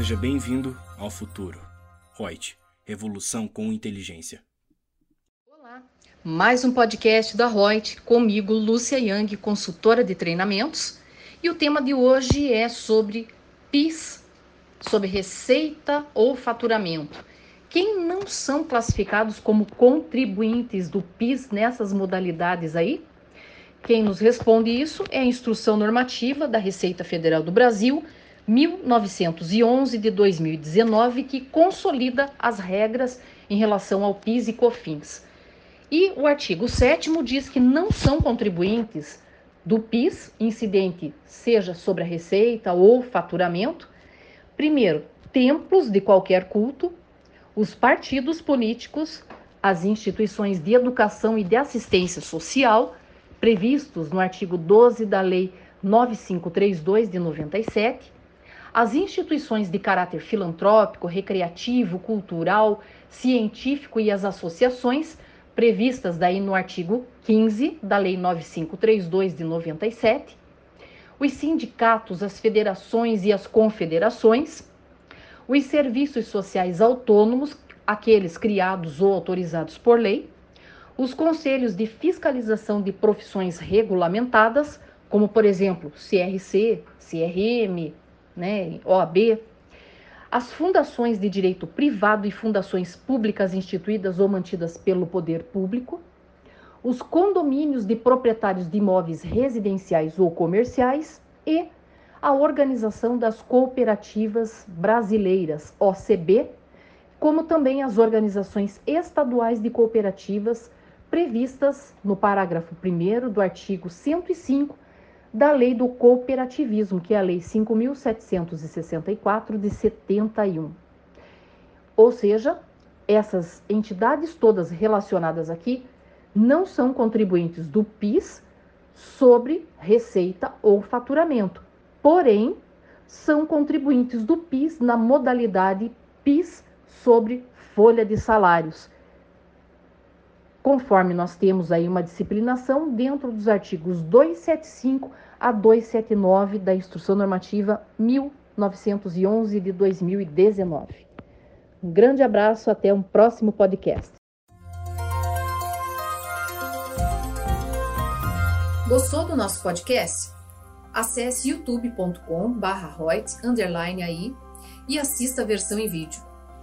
Seja bem-vindo ao futuro. Reut, revolução com inteligência. Olá, mais um podcast da Reut, comigo, Lúcia Yang, consultora de treinamentos. E o tema de hoje é sobre PIS, sobre receita ou faturamento. Quem não são classificados como contribuintes do PIS nessas modalidades aí? Quem nos responde isso é a Instrução Normativa da Receita Federal do Brasil, 1911 de 2019, que consolida as regras em relação ao PIS e COFINS. E o artigo 7 diz que não são contribuintes do PIS, incidente seja sobre a receita ou faturamento, primeiro, templos de qualquer culto, os partidos políticos, as instituições de educação e de assistência social, previstos no artigo 12 da Lei 9532 de 97, as instituições de caráter filantrópico, recreativo, cultural, científico e as associações previstas daí no artigo 15 da Lei 9532 de 97, os sindicatos, as federações e as confederações, os serviços sociais autônomos, aqueles criados ou autorizados por lei, os conselhos de fiscalização de profissões regulamentadas, como por exemplo CRC, CRM, né, OAB, as fundações de direito privado e fundações públicas instituídas ou mantidas pelo poder público, os condomínios de proprietários de imóveis residenciais ou comerciais e a Organização das Cooperativas Brasileiras, OCB, como também as organizações estaduais de cooperativas previstas no parágrafo 1 do artigo 105 da Lei do Cooperativismo, que é a Lei 5.764 de 71. Ou seja, essas entidades todas relacionadas aqui não são contribuintes do PIS sobre receita ou faturamento, porém são contribuintes do PIS na modalidade PIS sobre folha de salários, conforme nós temos aí uma disciplinação dentro dos artigos 275 a 279 da Instrução Normativa 1911 de 2019. Um grande abraço, até um próximo podcast. Gostou do nosso podcast? Acesse youtube.com/royts_aí e assista a versão em vídeo.